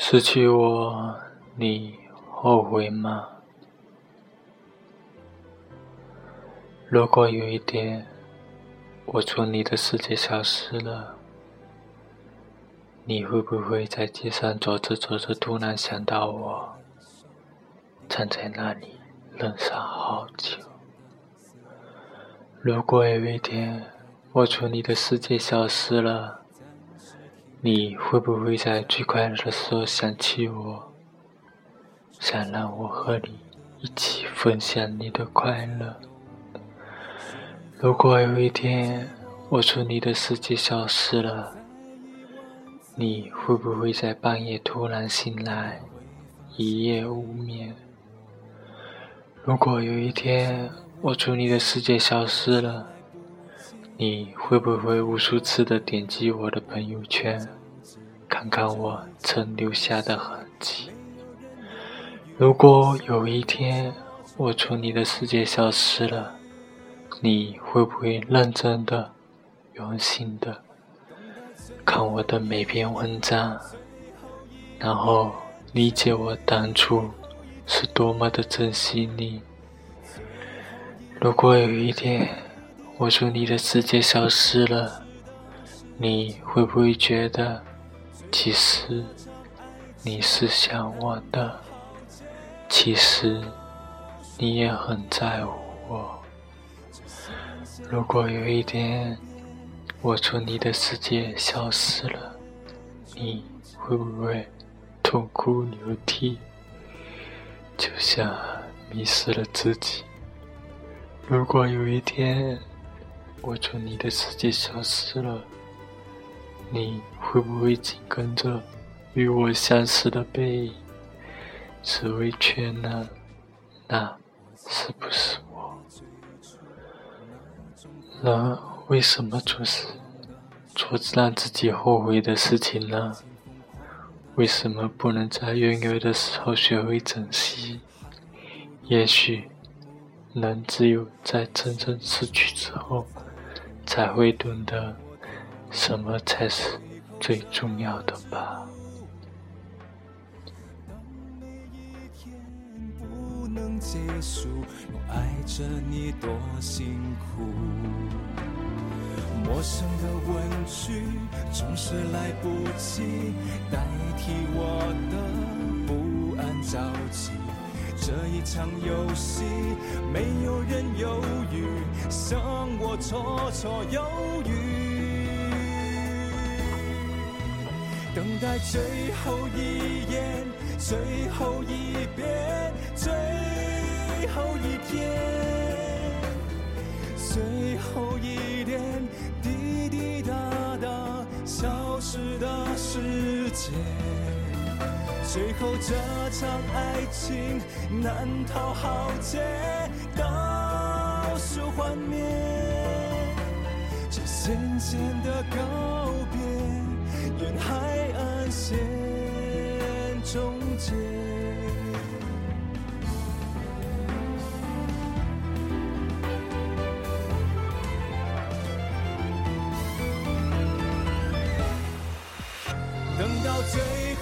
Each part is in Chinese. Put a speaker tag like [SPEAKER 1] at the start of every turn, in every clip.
[SPEAKER 1] 失去我，你后悔吗？如果有一天我从你的世界消失了，你会不会在街上走着走着突然想到我，站在那里愣上好久？如果有一天我从你的世界消失了，你会不会在最快乐的时候想起我，想让我和你一起分享你的快乐？如果有一天我从你的世界消失了，你会不会在半夜突然醒来，一夜无眠？如果有一天我从你的世界消失了，你会不会无数次的点击我的朋友圈，看看我曾留下的痕迹？如果有一天我从你的世界消失了，你会不会认真的、用心的看我的每篇文章，然后理解我当初是多么的珍惜你？如果有一天，我从你的世界消失了，你会不会觉得，其实你是想我的，其实你也很在乎我。如果有一天我从你的世界消失了，你会不会痛哭流涕，就像迷失了自己？如果有一天，我从你的世界消失了，你会不会紧跟着与我相识的背影，只为却呢？那是不是我？人为什么总是做让自己后悔的事情呢？为什么不能在拥有的时候学会珍惜？也许，人只有在真正失去之后。才会懂得什么才是最重要的吧。
[SPEAKER 2] 不能结束，我爱着你多辛苦。陌生的问句总是来不及代替我的不安着。这一场游戏，没有人犹豫，像我绰绰有余。等待最后一眼，最后一遍，最后一天，最后一点滴滴答答消失的时间。最后这场爱情难逃浩劫，倒数幻灭，这渐渐的告别，沿海岸线终结。等到最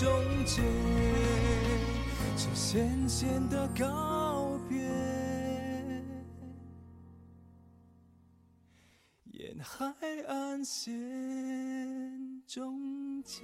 [SPEAKER 2] 终结，这渐渐的告别，沿海岸线终结。